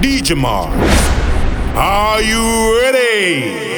DJ Mars. Are you ready?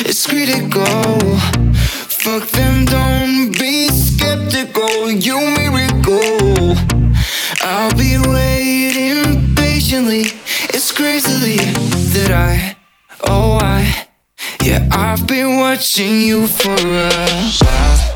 It's critical. Fuck them, don't be skeptical. You miracle. I'll be waiting patiently. It's crazily that I, oh I, yeah, I've been watching you for a while.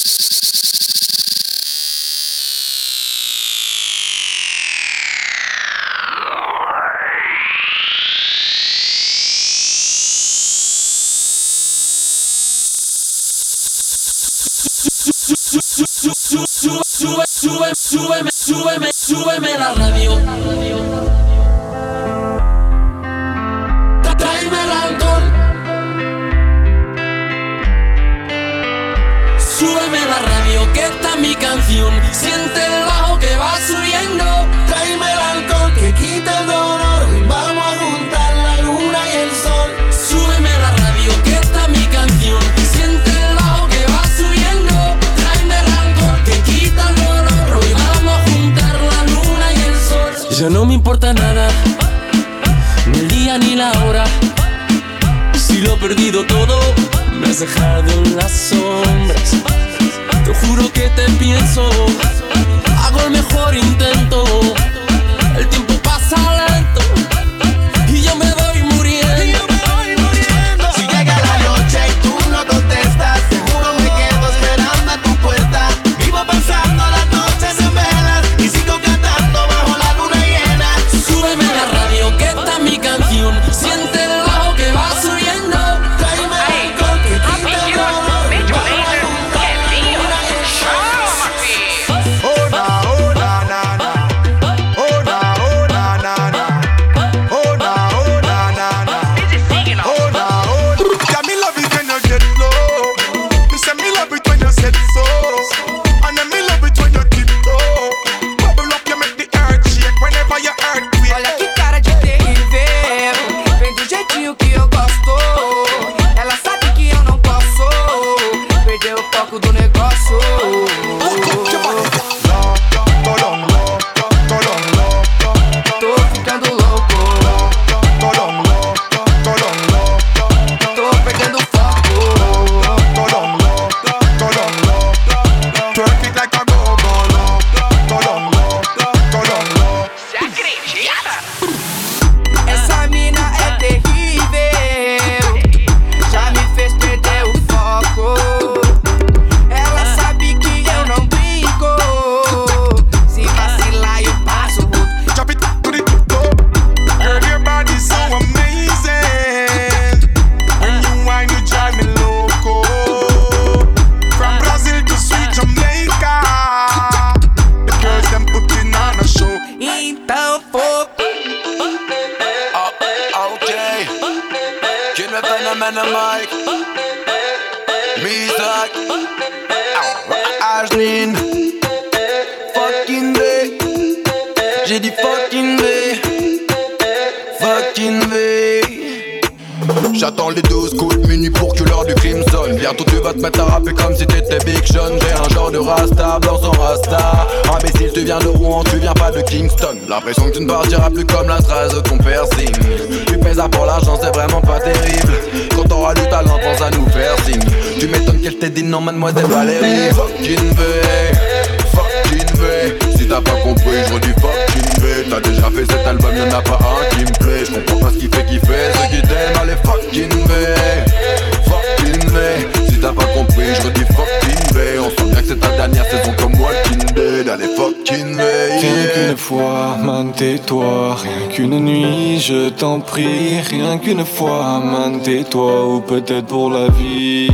sube, sube, súbeme, súbeme, súbeme la radio. Tráeme el alcohol. Súbeme la radio, que esta es mi canción. Ya no me importa nada. Ni el día ni la hora. Si lo he perdido todo, me has dejado en las sombras. Te juro que te pienso, hago el mejor intento. El tiempo pasa lento y yo me voy viens de Rouen, tu viens pas de Kingston. L'impression que tu ne partiras plus comme la strasse de ton piercing Tu pèses pour l'argent c'est vraiment pas terrible. Quand t'auras du talent pense à nous faire signe Tu m'étonnes qu'elle t'ait dit non mademoiselle Valérie. Fucking V, fucking V Si t'as pas compris je redis fucking V T'as déjà fait cet album y'en a pas un qui me plaît. Je comprends pas ce qui fait kiffer ceux qui t'aiment Allez fucking V, fucking V Si t'as pas compris je redis fucking V On sent bien que c'est ta dernière saison Rien qu'une fois, man, tais-toi. Rien qu'une nuit, je t'en prie. Rien qu'une fois, man, tais-toi. Ou peut-être pour la vie.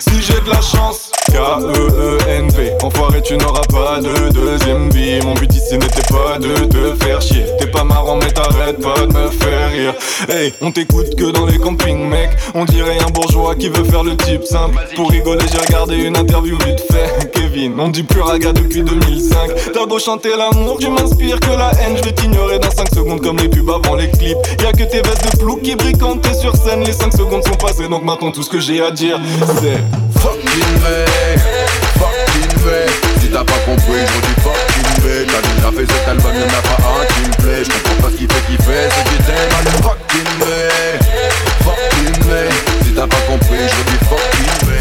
Si j'ai de la chance, K-E-E-N-V. Enfoiré, tu n'auras pas de deuxième vie. Mon but ici n'était pas de te faire chier. T'es pas marrant, mais t'arrêtes pas de me faire rire. Hey, on t'écoute que dans les campings, mec. On dirait un bourgeois qui veut faire le type simple. Pour rigoler, j'ai regardé une interview vite fait. Kevin, on dit plus raga depuis 2005. T'as beau chanter l'amour, tu m'inspires que la haine. Je vais t'ignorer dans 5 secondes comme les pubs avant les clips. Y'a que tes vestes de flou qui brillent quand t'es sur scène. Les 5 secondes sont passées, donc maintenant tout ce que j'ai à dire, c'est. Fucking V, fucking V Si t'as pas compris, je redis fucking V T'as déjà fait cet album, y'en a pas un qui me plaît Je comprends pas ce qui fait kiffer ceux qui t'aiment Allez fucking V, fucking Si t'as pas compris, je redis fucking V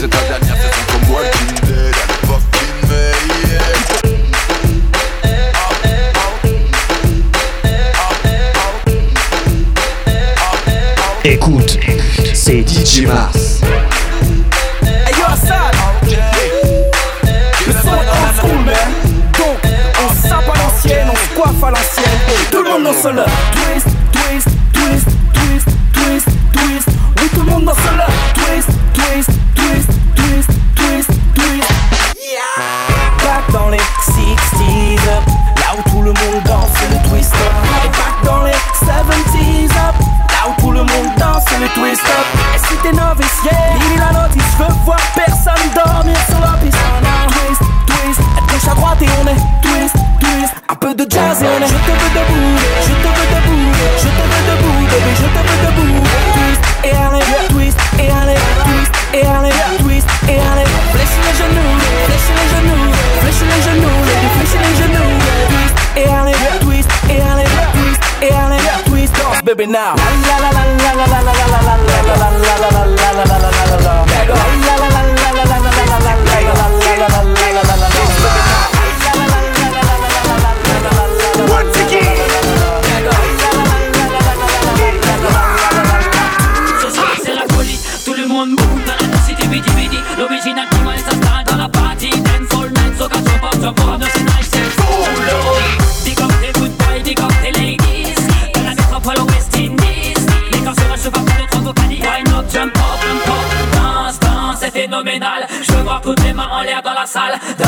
c'est ta dernière saison comme Walking Dead Allez fucking V, yeah Écoute, c'est DJ Mars. Hey yo Assad. Le son old school man. Donc on sape à l'ancienne, on se coiffe à l'ancienne. Tout le monde dans ce là Twist, twist, twist, twist, twist, twist. Oui tout le monde dans ce là Twist, twist, twist, twist, twist, twist. Yeah. Back dans les 60s up, là où tout le monde danse le twist up. Et back dans les 70s up, là où tout le monde danse le twist up. Et si t'es novice, yeah, lis la notice, je veux voir personne dormir sur la piste. Twist, twist, à gauche à droite et on est twist, twist, un peu de jazz et on est. Je te debout. whip now. L'original qui universal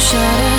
shut up.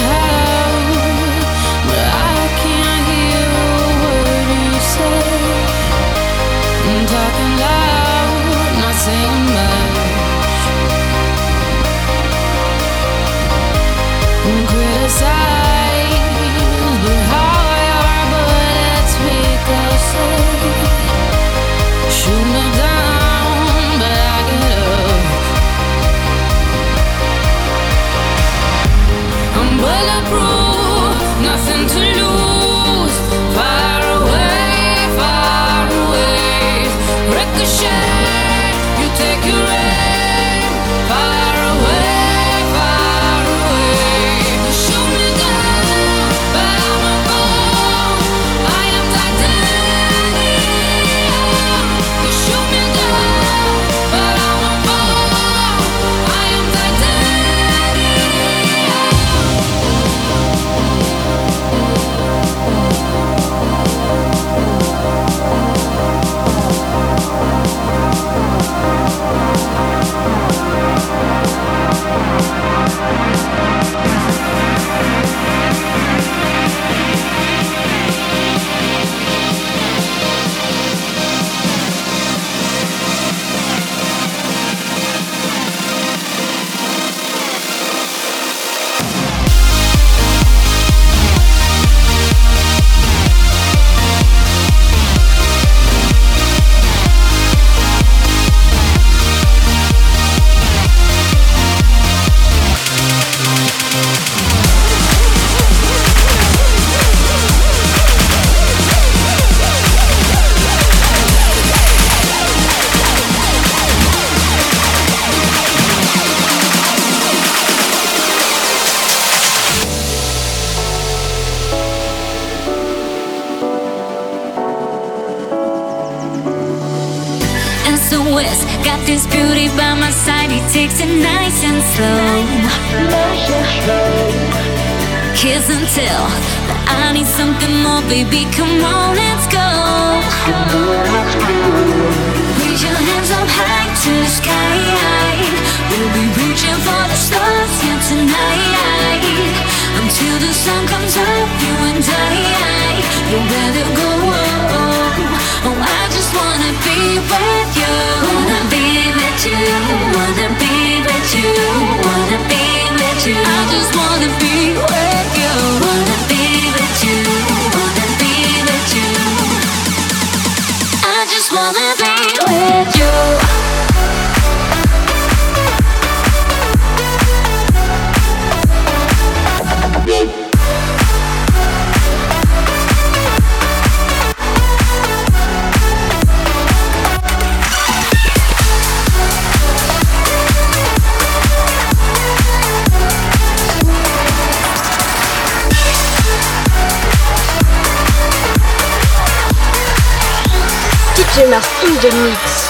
Master in the Mix.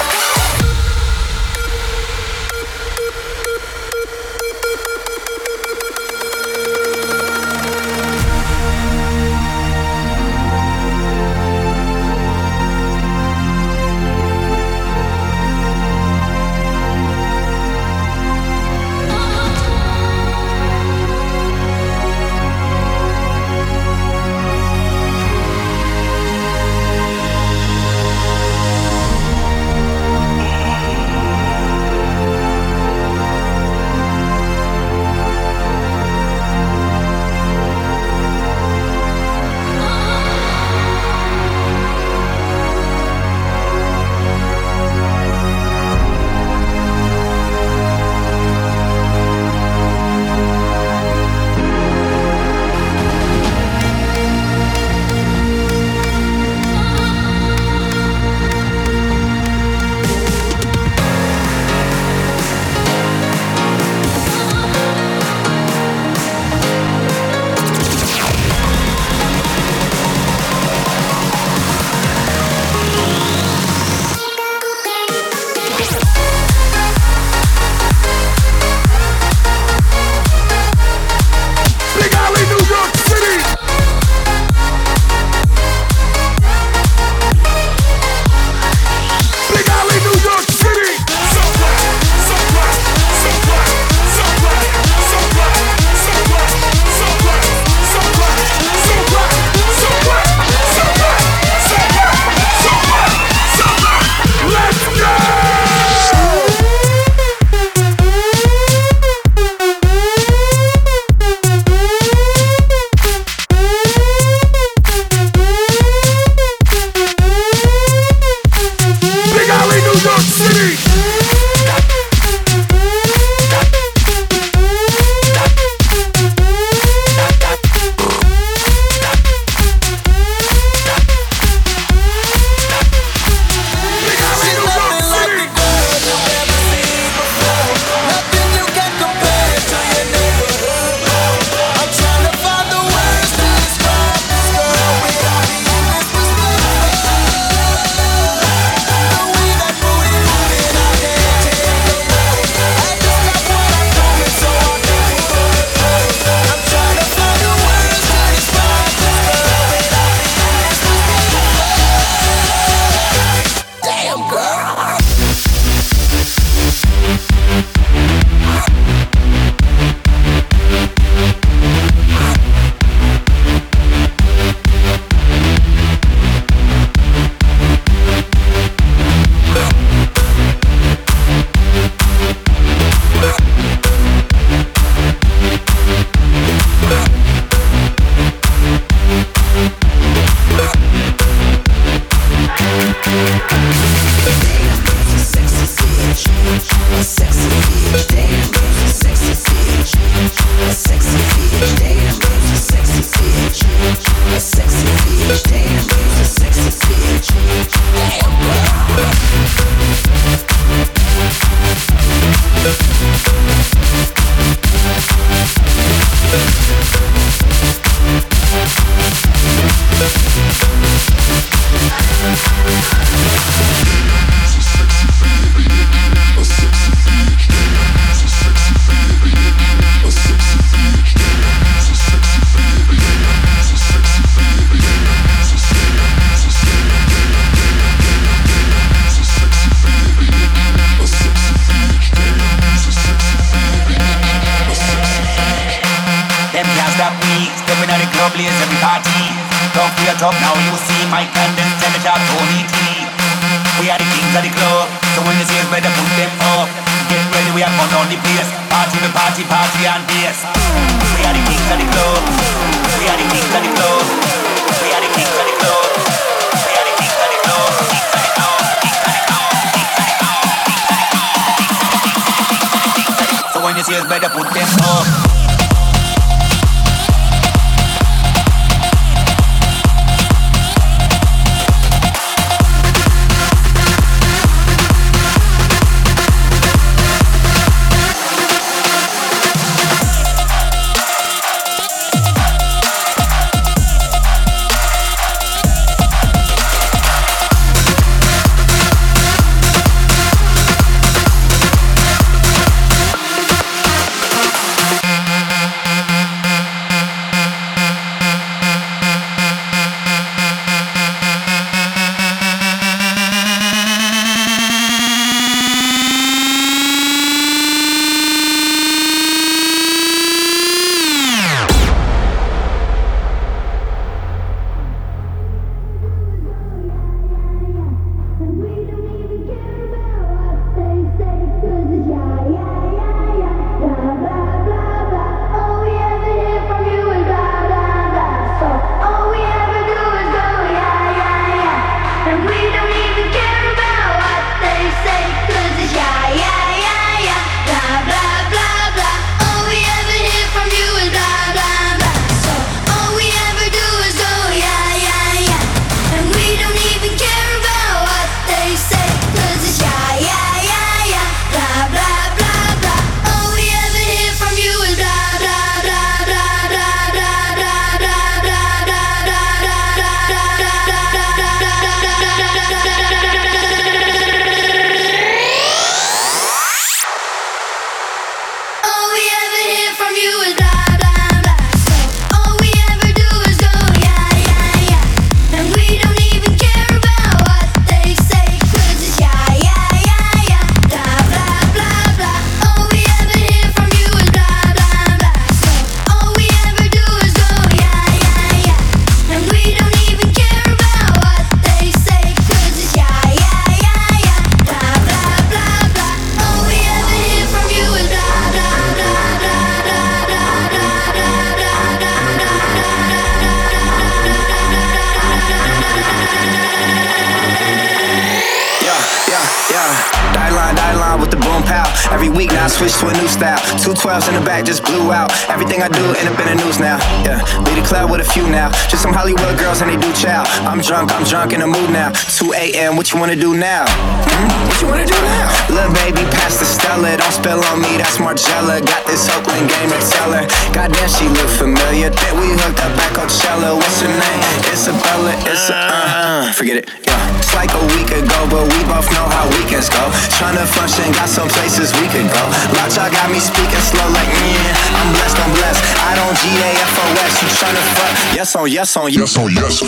Every week now I switch to a new style. Two twelves in the back just blew out. Everything I do end up in the news now. Yeah, lead the club with a few now. Just some Hollywood girls and they do chow. I'm drunk, I'm drunk in the mood now. 2 a.m. What you wanna do now? Hmm? What you wanna do now? Little baby, pass the Stella. Don't spill on me, that's Margiela. Got this Oakland game to tell her. Goddamn, she look familiar. Think we hooked up at Coachella. What's her name? Isabella. It's a uh. Forget it. Yeah. It's like a week ago, but we both know how weekends go. Tryna function, got some places we could go. Lot y'all got me speaking slow like yeah. I'm blessed, I'm blessed. I don't G A F O S. You tryna fuck? Yes on yes on yes on yes.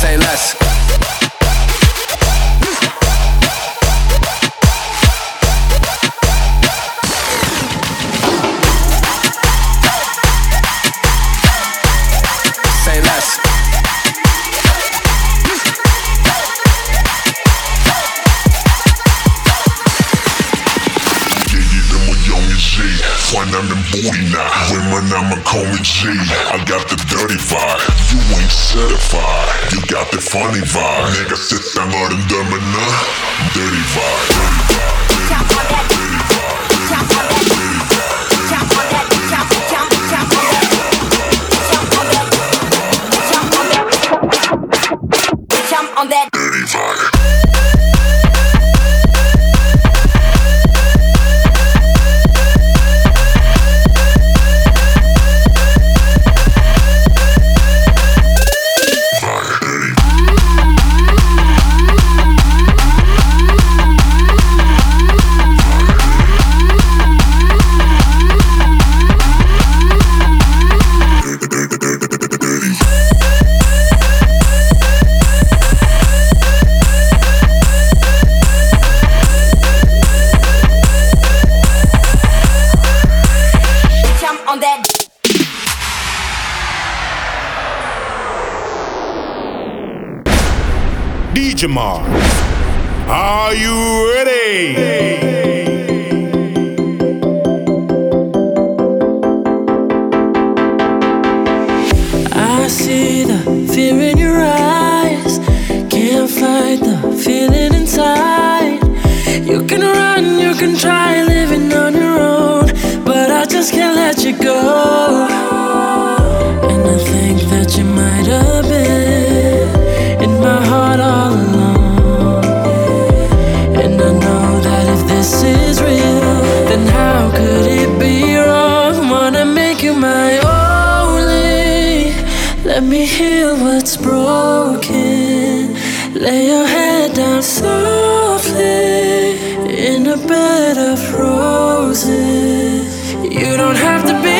Say less. I'ma call me G. I got the dirty vibe. You ain't certified. You got the funny vibe. Nigga, sit down on them dumb enough. Dirty vibe. Dirty vibe. Dirty vibe. Are you ready? I see the fear in your eyes. Can't fight the feeling inside. You can run, you can try living on your own, but I just can't let you go. And I think that you might have been this is real, then how could it be wrong? Wanna make you my only. Let me heal what's broken. Lay your head down softly in a bed of roses. You don't have to be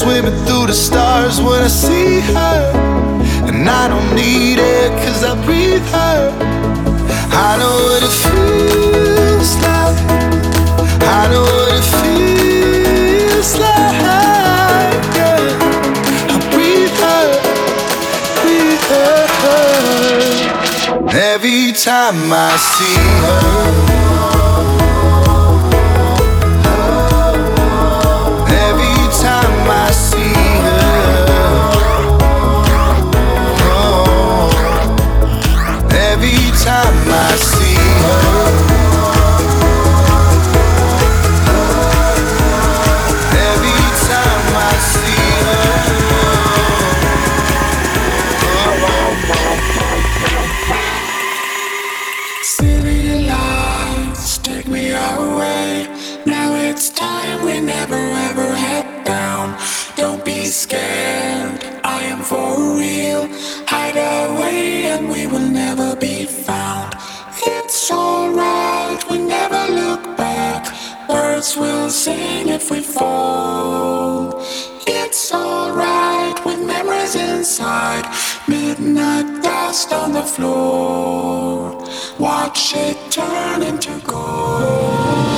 Swimming through the stars when I see her. And I don't need it cause I breathe her. I know what it feels like. I know what it feels like. Yeah. I breathe her, breathe her. Every time I see her. On the floor. Watch it turn into gold.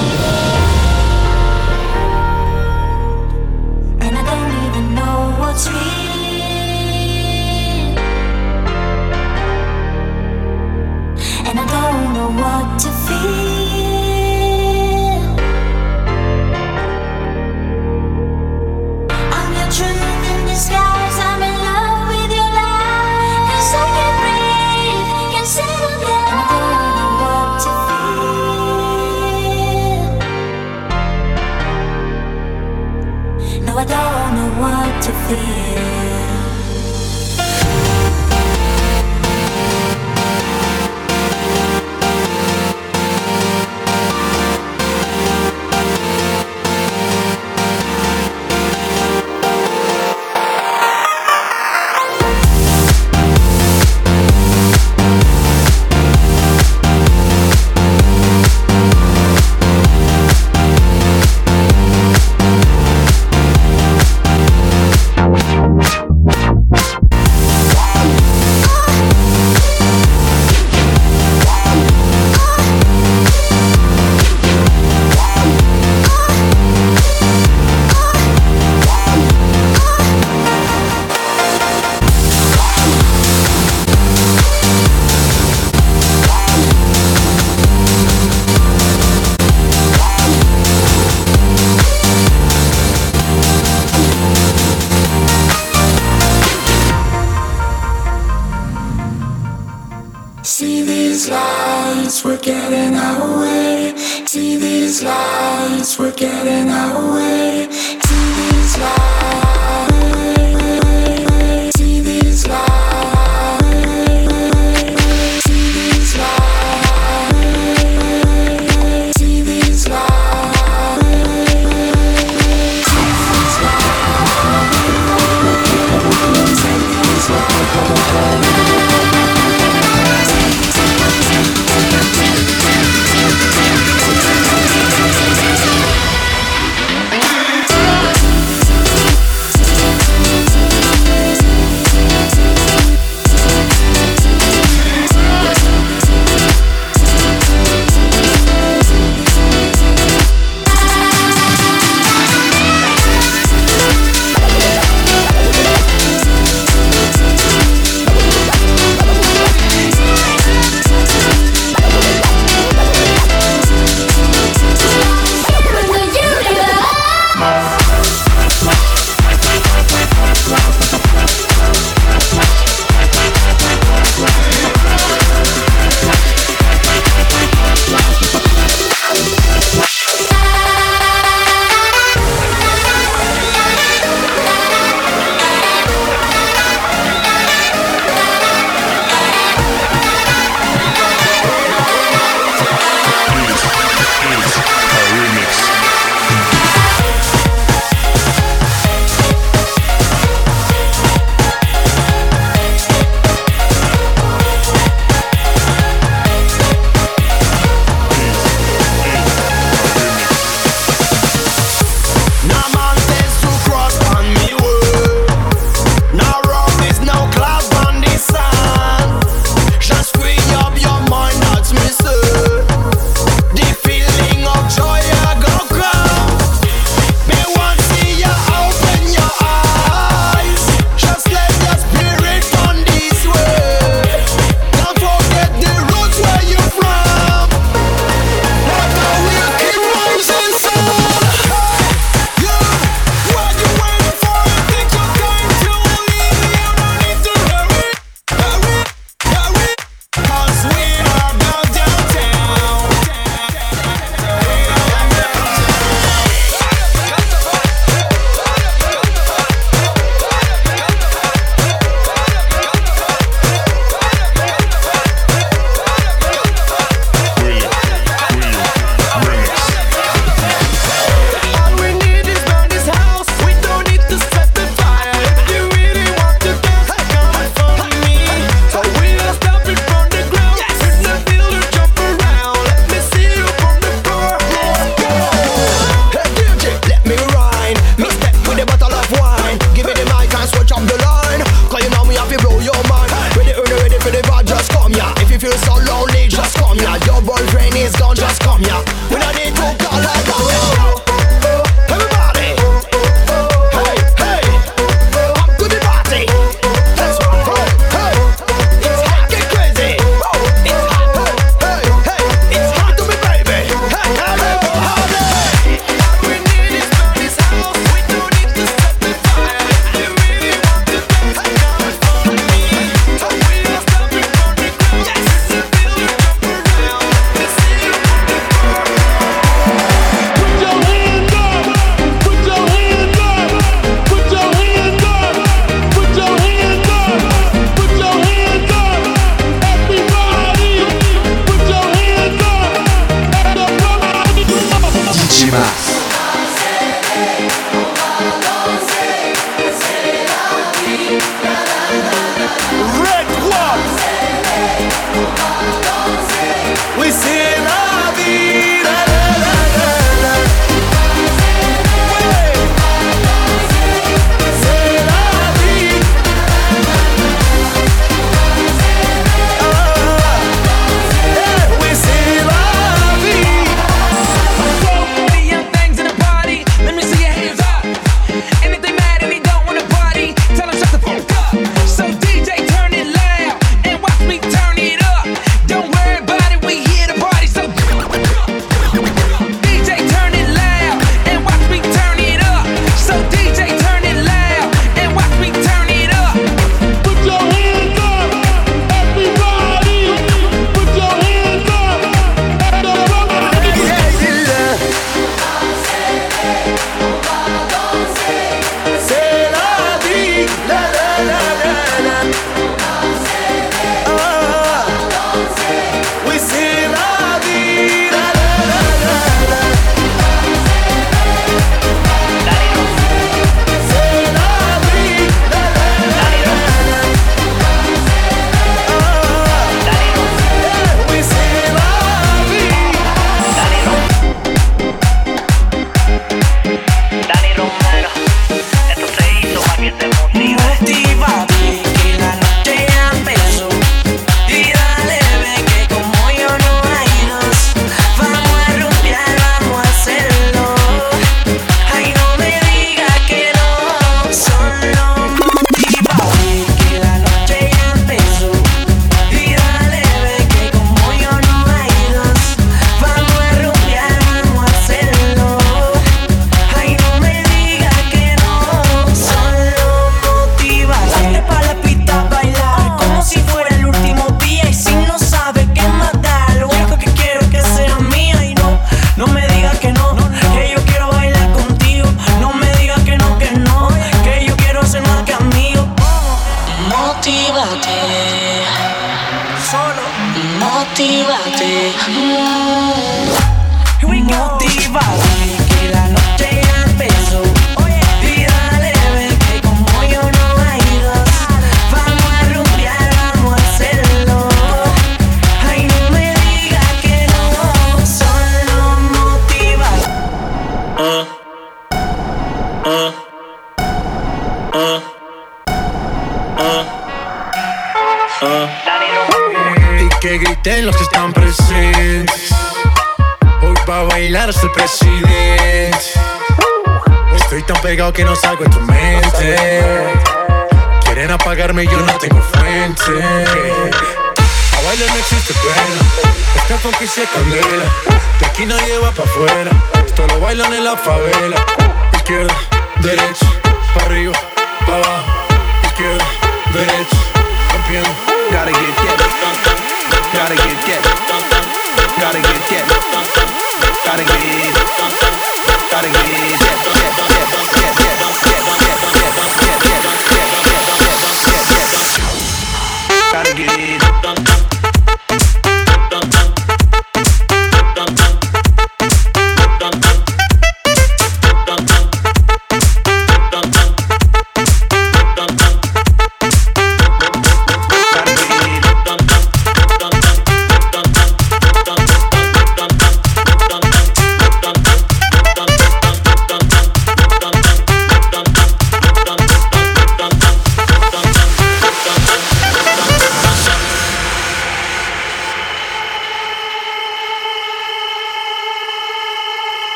que no salgo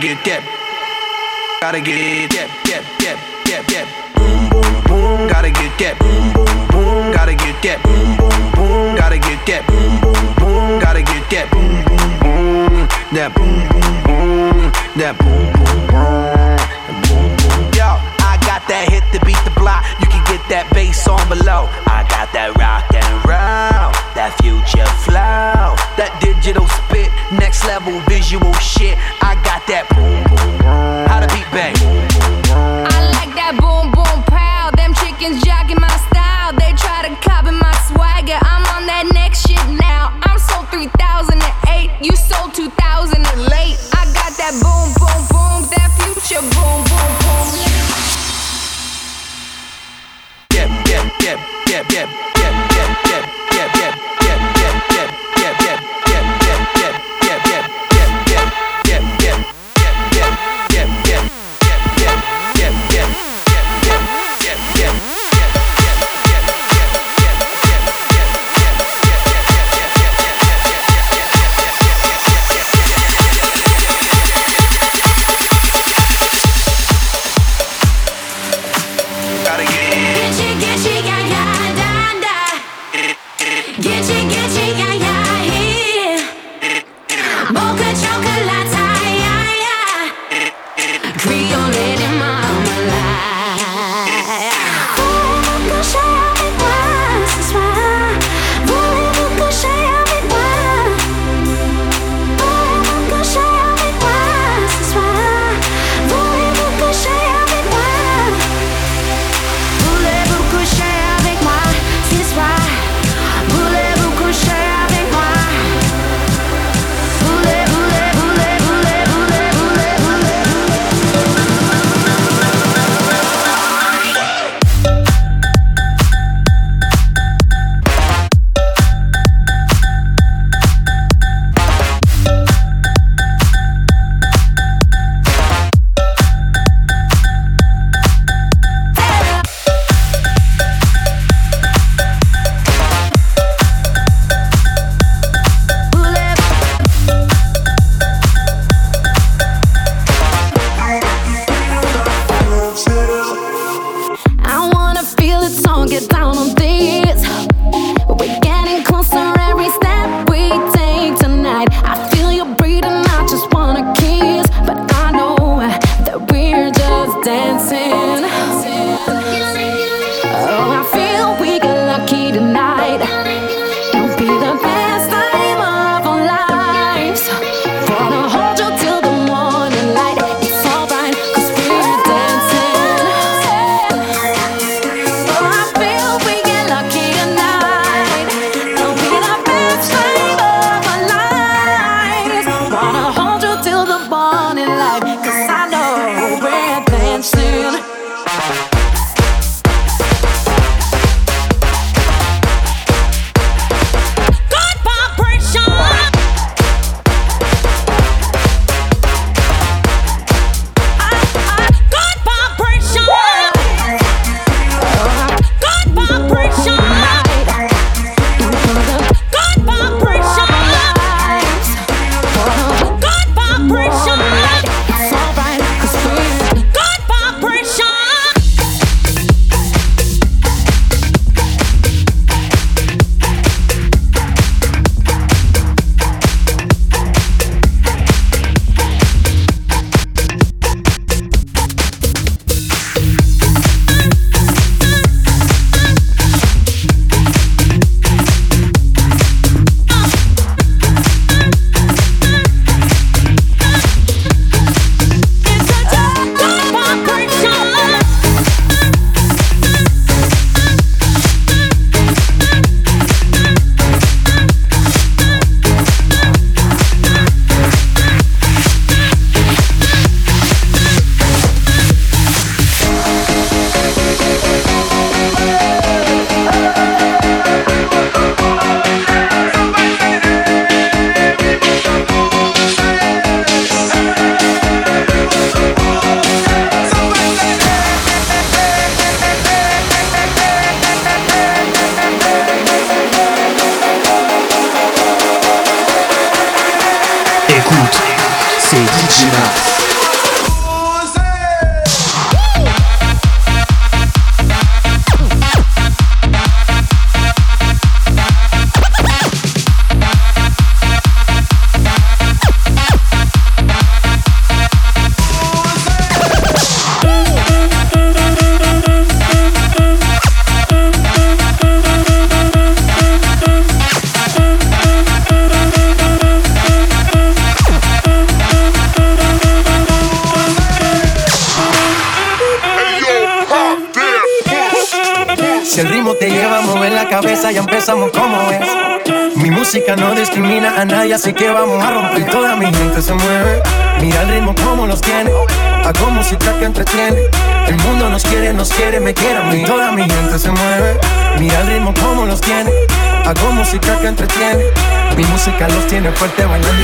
get that. Gotta get that, that, that, that, that. Boom, boom, boom. Gotta get that. Boom, boom, boom. Gotta get that. Boom, boom, boom. Gotta get that. Boom, boom, boom. Gotta get that. Boom, boom, boom. That boom, boom, boom. That boom, boom, boom. Yo, I got that hit to beat the block. You can get that bass on below. I got that rock and roll, that future flow, that digital spit, next level visual shit. I fuerte bailando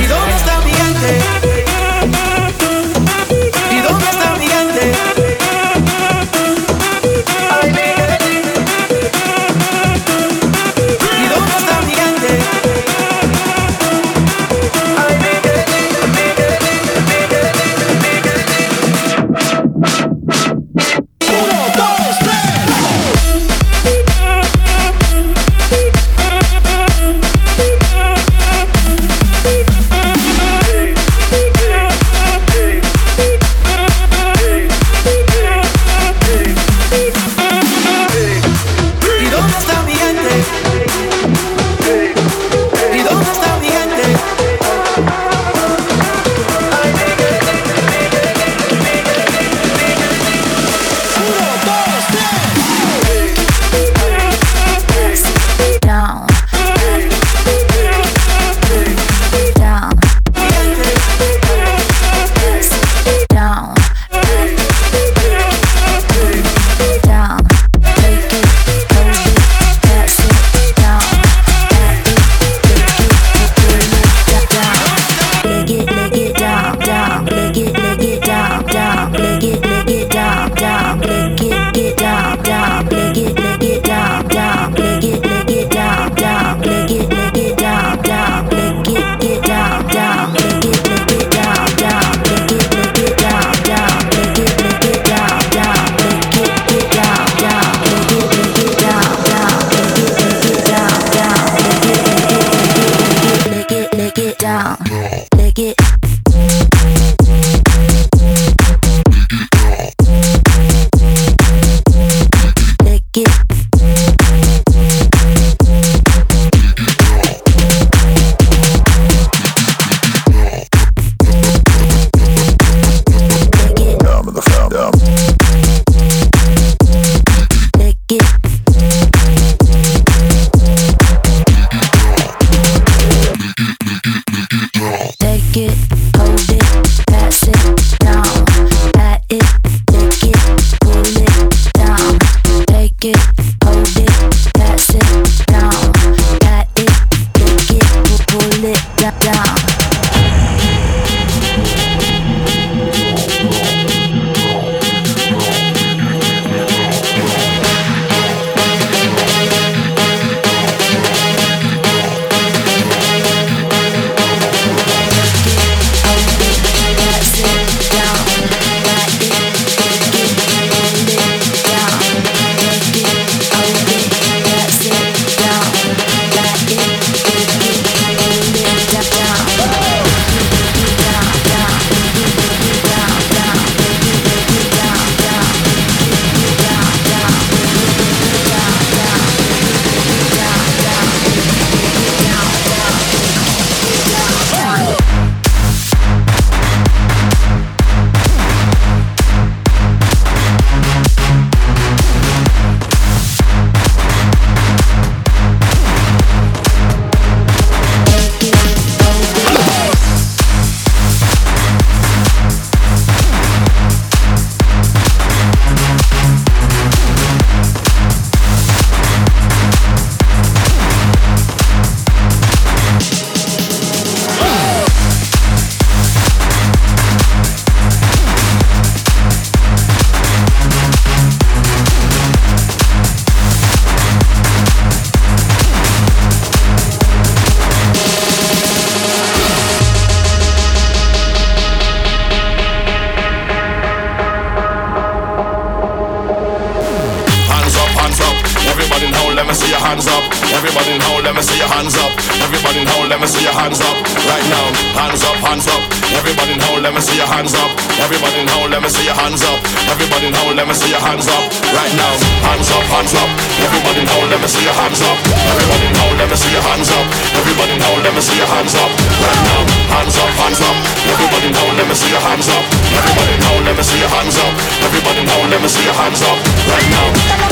see your hands up. Everybody in hole, let me see your hands up. Right now, hands up, hands up. Everybody in hole, let me see your hands up. Everybody in hole, let me see your hands up. Everybody in hole, let me see your hands up. Right now, hands up, hands up. Everybody in hole, let me see your hands up. Everybody in hole, let me see your hands up. Everybody in hole, let me see your hands up. Right now, hands up, hands up. Everybody in hole, let me see your hands up. Everybody in hole, let me see your hands up. Everybody in hole, let me see your hands up. Right now,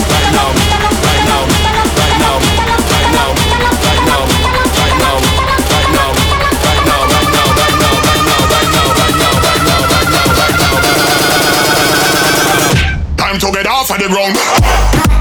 right now, right now. time to off of the ground.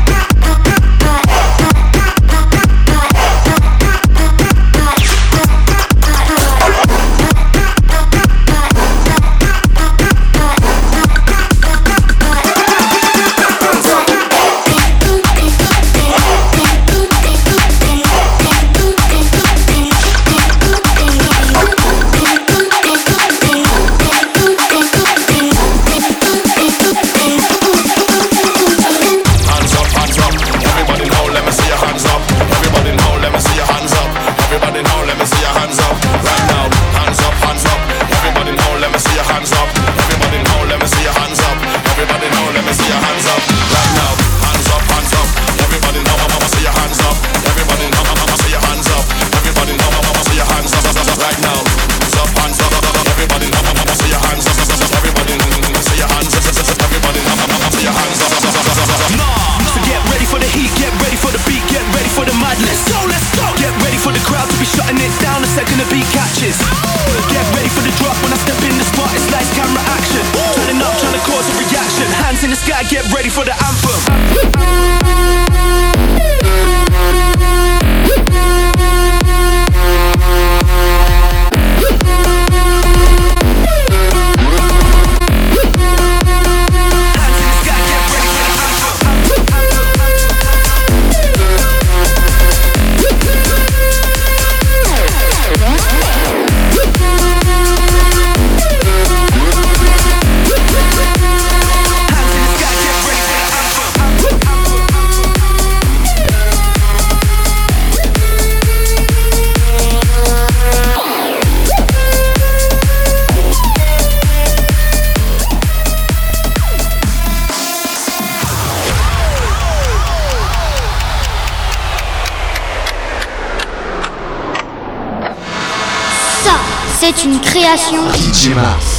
une création. Digimars.